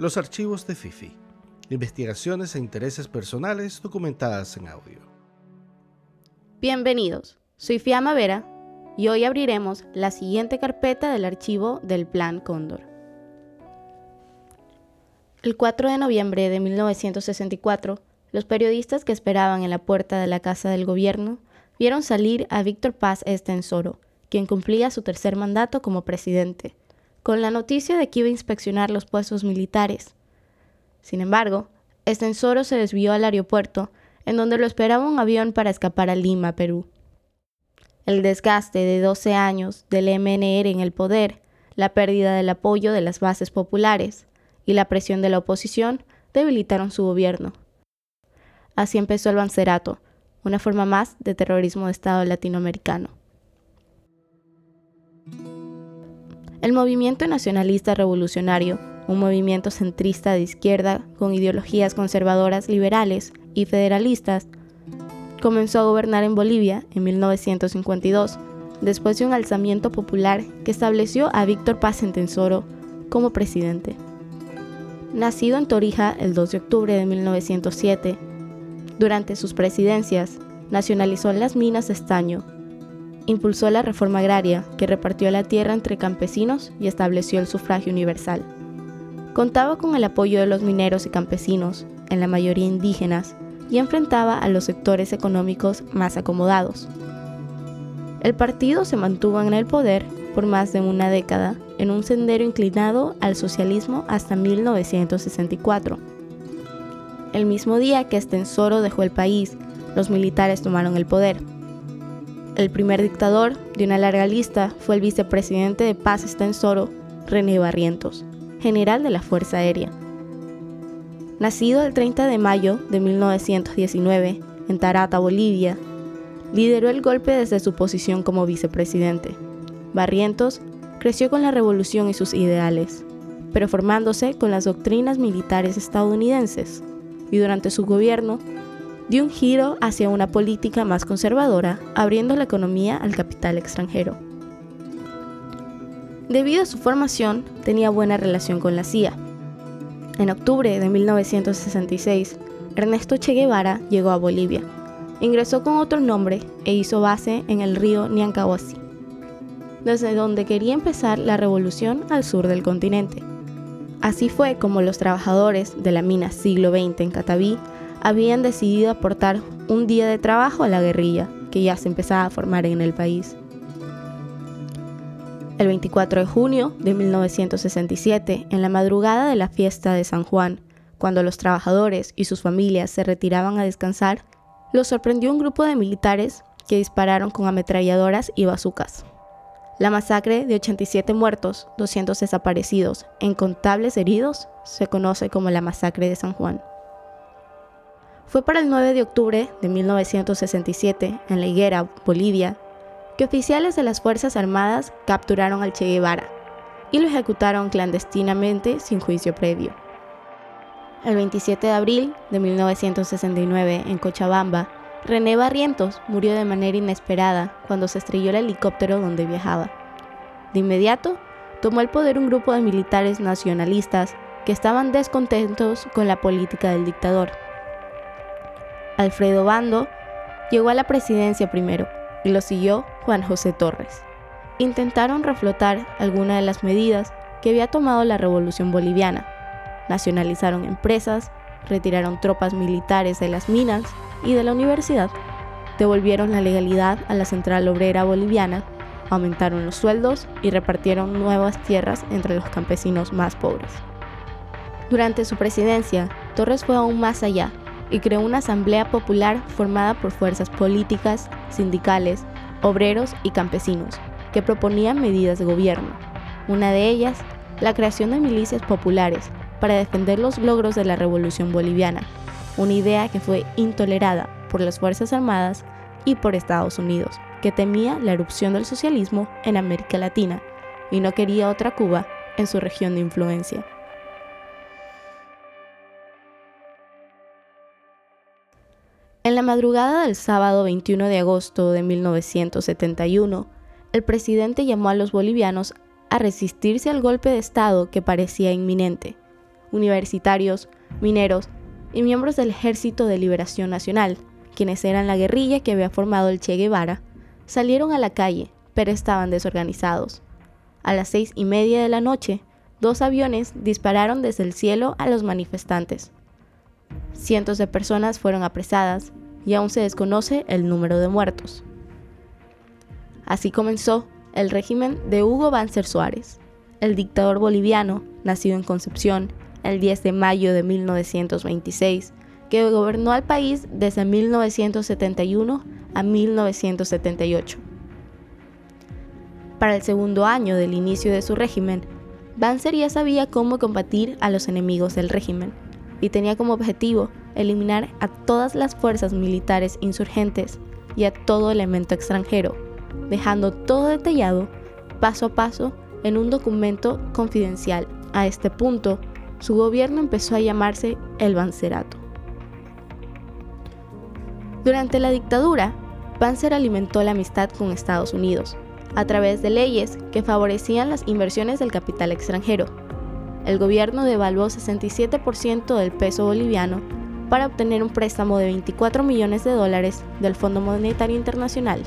Los archivos de Fifi. Investigaciones e intereses personales documentadas en audio. Bienvenidos, soy Fiamma Vera y hoy abriremos la siguiente carpeta del archivo del Plan Cóndor. El 4 de noviembre de 1964, los periodistas que esperaban en la puerta de la Casa del Gobierno vieron salir a Víctor Paz Estensoro, quien cumplía su tercer mandato como presidente con la noticia de que iba a inspeccionar los puestos militares. Sin embargo, Estensoro se desvió al aeropuerto, en donde lo esperaba un avión para escapar a Lima, Perú. El desgaste de 12 años del MNR en el poder, la pérdida del apoyo de las bases populares y la presión de la oposición debilitaron su gobierno. Así empezó el Bancerato, una forma más de terrorismo de Estado latinoamericano. El movimiento nacionalista revolucionario, un movimiento centrista de izquierda con ideologías conservadoras liberales y federalistas, comenzó a gobernar en Bolivia en 1952, después de un alzamiento popular que estableció a Víctor Paz Entensoro como presidente. Nacido en Torija el 2 de octubre de 1907, durante sus presidencias nacionalizó las minas de estaño impulsó la reforma agraria, que repartió la tierra entre campesinos y estableció el sufragio universal. Contaba con el apoyo de los mineros y campesinos, en la mayoría indígenas, y enfrentaba a los sectores económicos más acomodados. El partido se mantuvo en el poder por más de una década en un sendero inclinado al socialismo hasta 1964. El mismo día que Estensoro dejó el país, los militares tomaron el poder. El primer dictador de una larga lista fue el vicepresidente de Paz Estensoro, René Barrientos, general de la Fuerza Aérea. Nacido el 30 de mayo de 1919 en Tarata, Bolivia, lideró el golpe desde su posición como vicepresidente. Barrientos creció con la revolución y sus ideales, pero formándose con las doctrinas militares estadounidenses, y durante su gobierno dio un giro hacia una política más conservadora, abriendo la economía al capital extranjero. Debido a su formación, tenía buena relación con la CIA. En octubre de 1966, Ernesto Che Guevara llegó a Bolivia. Ingresó con otro nombre e hizo base en el río Niancahuasi, desde donde quería empezar la revolución al sur del continente. Así fue como los trabajadores de la mina siglo XX en Cataví habían decidido aportar un día de trabajo a la guerrilla que ya se empezaba a formar en el país. El 24 de junio de 1967, en la madrugada de la fiesta de San Juan, cuando los trabajadores y sus familias se retiraban a descansar, los sorprendió un grupo de militares que dispararon con ametralladoras y bazucas. La masacre de 87 muertos, 200 desaparecidos e incontables heridos se conoce como la masacre de San Juan. Fue para el 9 de octubre de 1967, en La Higuera, Bolivia, que oficiales de las Fuerzas Armadas capturaron al Che Guevara y lo ejecutaron clandestinamente sin juicio previo. El 27 de abril de 1969, en Cochabamba, René Barrientos murió de manera inesperada cuando se estrelló el helicóptero donde viajaba. De inmediato, tomó el poder un grupo de militares nacionalistas que estaban descontentos con la política del dictador Alfredo Bando, llegó a la presidencia primero y lo siguió Juan José Torres. Intentaron reflotar algunas de las medidas que había tomado la revolución boliviana. Nacionalizaron empresas, retiraron tropas militares de las minas y de la universidad, devolvieron la legalidad a la central obrera boliviana, aumentaron los sueldos y repartieron nuevas tierras entre los campesinos más pobres. Durante su presidencia, Torres fue aún más allá y creó una asamblea popular formada por fuerzas políticas, sindicales, obreros y campesinos, que proponían medidas de gobierno. Una de ellas, la creación de milicias populares para defender los logros de la Revolución Boliviana, una idea que fue intolerada por las Fuerzas Armadas y por Estados Unidos, que temía la erupción del socialismo en América Latina y no quería otra Cuba en su región de influencia. En la madrugada del sábado 21 de agosto de 1971, el presidente llamó a los bolivianos a resistirse al golpe de Estado que parecía inminente, universitarios, mineros y miembros del Ejército de Liberación Nacional, quienes eran la guerrilla que había formado el Che Guevara, salieron a la calle, pero estaban desorganizados. A las seis y media de la noche, dos aviones dispararon desde el cielo a los manifestantes. Cientos de personas fueron apresadas y aún se desconoce el número de muertos. Así comenzó el régimen de Hugo Banzer Suárez, el dictador boliviano, nacido en Concepción el 10 de mayo de 1926, que gobernó al país desde 1971 a 1978. Para el segundo año del inicio de su régimen, Banzer ya sabía cómo combatir a los enemigos del régimen y tenía como objetivo eliminar a todas las fuerzas militares insurgentes y a todo elemento extranjero, dejando todo detallado paso a paso en un documento confidencial. A este punto, su gobierno empezó a llamarse el Bancerato. Durante la dictadura, Banzer alimentó la amistad con Estados Unidos a través de leyes que favorecían las inversiones del capital extranjero. El gobierno devaluó 67% del peso boliviano para obtener un préstamo de 24 millones de dólares del Fondo Monetario Internacional.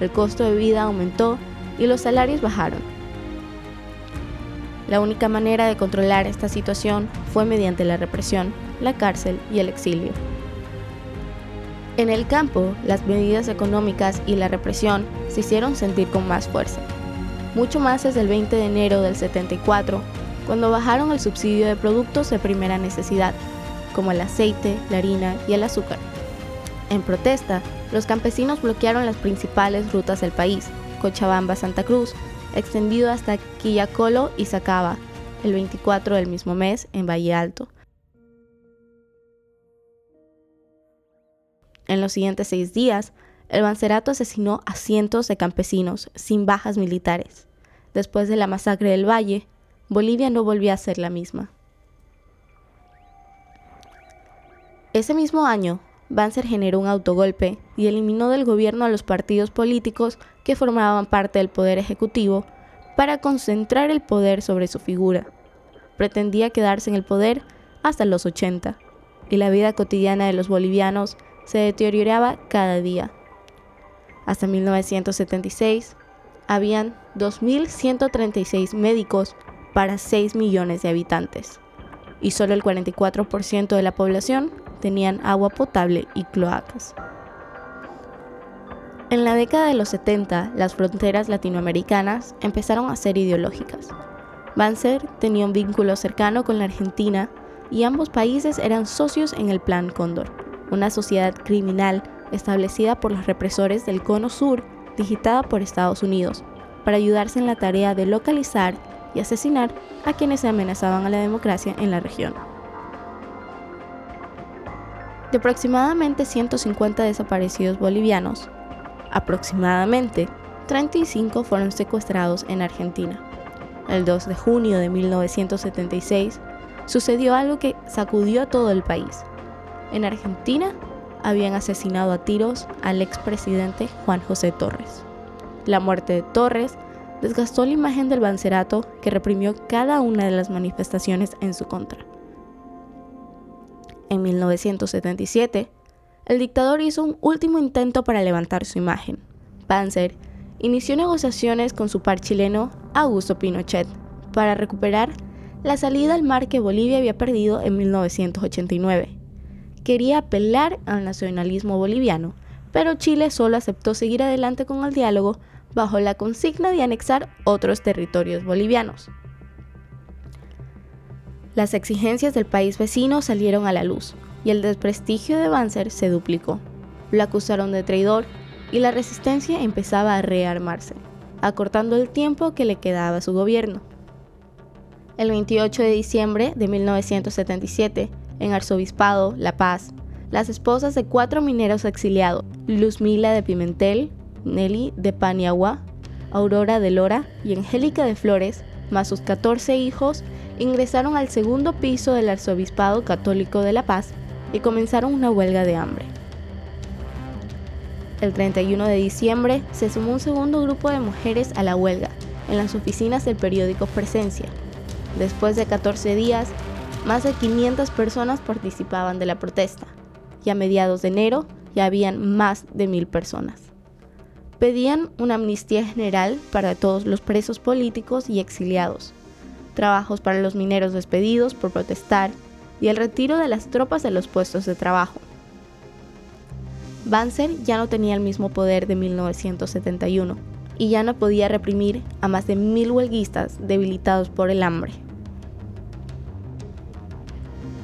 El costo de vida aumentó y los salarios bajaron. La única manera de controlar esta situación fue mediante la represión, la cárcel y el exilio. En el campo, las medidas económicas y la represión se hicieron sentir con más fuerza. Mucho más desde el 20 de enero del 74, cuando bajaron el subsidio de productos de primera necesidad, como el aceite, la harina y el azúcar. En protesta, los campesinos bloquearon las principales rutas del país, Cochabamba-Santa Cruz, extendido hasta Quillacolo y Sacaba, el 24 del mismo mes en Valle Alto. En los siguientes seis días, el Bancerato asesinó a cientos de campesinos sin bajas militares. Después de la masacre del Valle, Bolivia no volvió a ser la misma. Ese mismo año, Banzer generó un autogolpe y eliminó del gobierno a los partidos políticos que formaban parte del poder ejecutivo para concentrar el poder sobre su figura. Pretendía quedarse en el poder hasta los 80 y la vida cotidiana de los bolivianos se deterioraba cada día. Hasta 1976, habían 2.136 médicos para 6 millones de habitantes, y solo el 44% de la población tenían agua potable y cloacas. En la década de los 70, las fronteras latinoamericanas empezaron a ser ideológicas. Banzer tenía un vínculo cercano con la Argentina y ambos países eran socios en el Plan Cóndor una sociedad criminal establecida por los represores del Cono Sur, digitada por Estados Unidos, para ayudarse en la tarea de localizar y asesinar a quienes amenazaban a la democracia en la región. De aproximadamente 150 desaparecidos bolivianos, aproximadamente 35 fueron secuestrados en Argentina. El 2 de junio de 1976 sucedió algo que sacudió a todo el país en Argentina habían asesinado a tiros al expresidente Juan José Torres. La muerte de Torres desgastó la imagen del Bancerato que reprimió cada una de las manifestaciones en su contra. En 1977, el dictador hizo un último intento para levantar su imagen. Banzer inició negociaciones con su par chileno Augusto Pinochet para recuperar la salida al mar que Bolivia había perdido en 1989 quería apelar al nacionalismo boliviano, pero Chile solo aceptó seguir adelante con el diálogo bajo la consigna de anexar otros territorios bolivianos. Las exigencias del país vecino salieron a la luz y el desprestigio de Banzer se duplicó. Lo acusaron de traidor y la resistencia empezaba a rearmarse, acortando el tiempo que le quedaba a su gobierno. El 28 de diciembre de 1977, en Arzobispado, La Paz, las esposas de cuatro mineros exiliados, Luzmila de Pimentel, Nelly de Paniagua, Aurora de Lora y Angélica de Flores, más sus 14 hijos, ingresaron al segundo piso del Arzobispado Católico de La Paz y comenzaron una huelga de hambre. El 31 de diciembre se sumó un segundo grupo de mujeres a la huelga en las oficinas del periódico Presencia. Después de 14 días, más de 500 personas participaban de la protesta y a mediados de enero ya habían más de mil personas. Pedían una amnistía general para todos los presos políticos y exiliados, trabajos para los mineros despedidos por protestar y el retiro de las tropas de los puestos de trabajo. Banzer ya no tenía el mismo poder de 1971 y ya no podía reprimir a más de mil huelguistas debilitados por el hambre.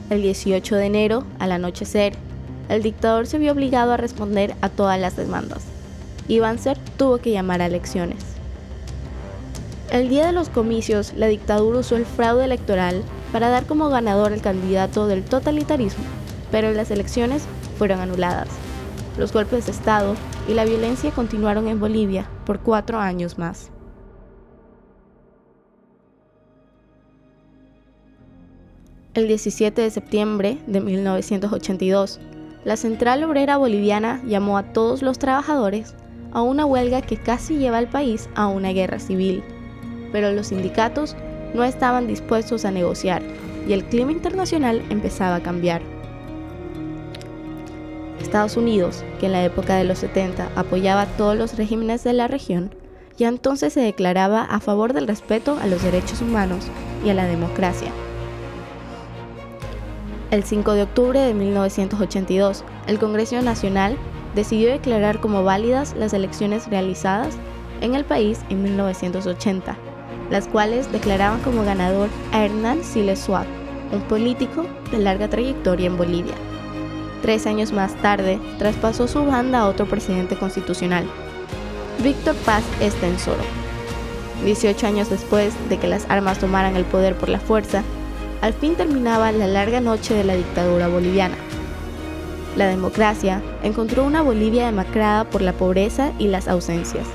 El 18 de enero, al anochecer, el dictador se vio obligado a responder a todas las demandas y Banzer tuvo que llamar a elecciones. El día de los comicios, la dictadura usó el fraude electoral para dar como ganador al candidato del totalitarismo, pero las elecciones fueron anuladas. Los golpes de Estado y la violencia continuaron en Bolivia por cuatro años más. El 17 de septiembre de 1982, la Central Obrera Boliviana llamó a todos los trabajadores a una huelga que casi lleva al país a una guerra civil, pero los sindicatos no estaban dispuestos a negociar y el clima internacional empezaba a cambiar. Estados Unidos, que en la época de los 70 apoyaba todos los regímenes de la región, ya entonces se declaraba a favor del respeto a los derechos humanos y a la democracia. El 5 de octubre de 1982, el Congreso Nacional decidió declarar como válidas las elecciones realizadas en el país en 1980, las cuales declaraban como ganador a Hernán Siles Suárez, un político de larga trayectoria en Bolivia. Tres años más tarde, traspasó su banda a otro presidente constitucional, Víctor Paz Estensoro. 18 años después de que las armas tomaran el poder por la fuerza, al fin terminaba la larga noche de la dictadura boliviana. La democracia encontró una Bolivia demacrada por la pobreza y las ausencias.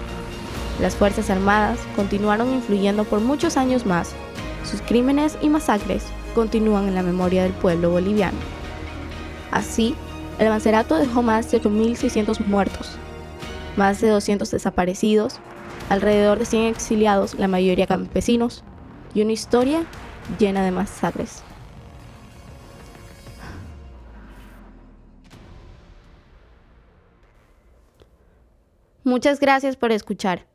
Las Fuerzas Armadas continuaron influyendo por muchos años más. Sus crímenes y masacres continúan en la memoria del pueblo boliviano. Así, el Mancerato dejó más de 8.600 muertos, más de 200 desaparecidos, alrededor de 100 exiliados, la mayoría campesinos, y una historia llena de masacres. Muchas gracias por escuchar.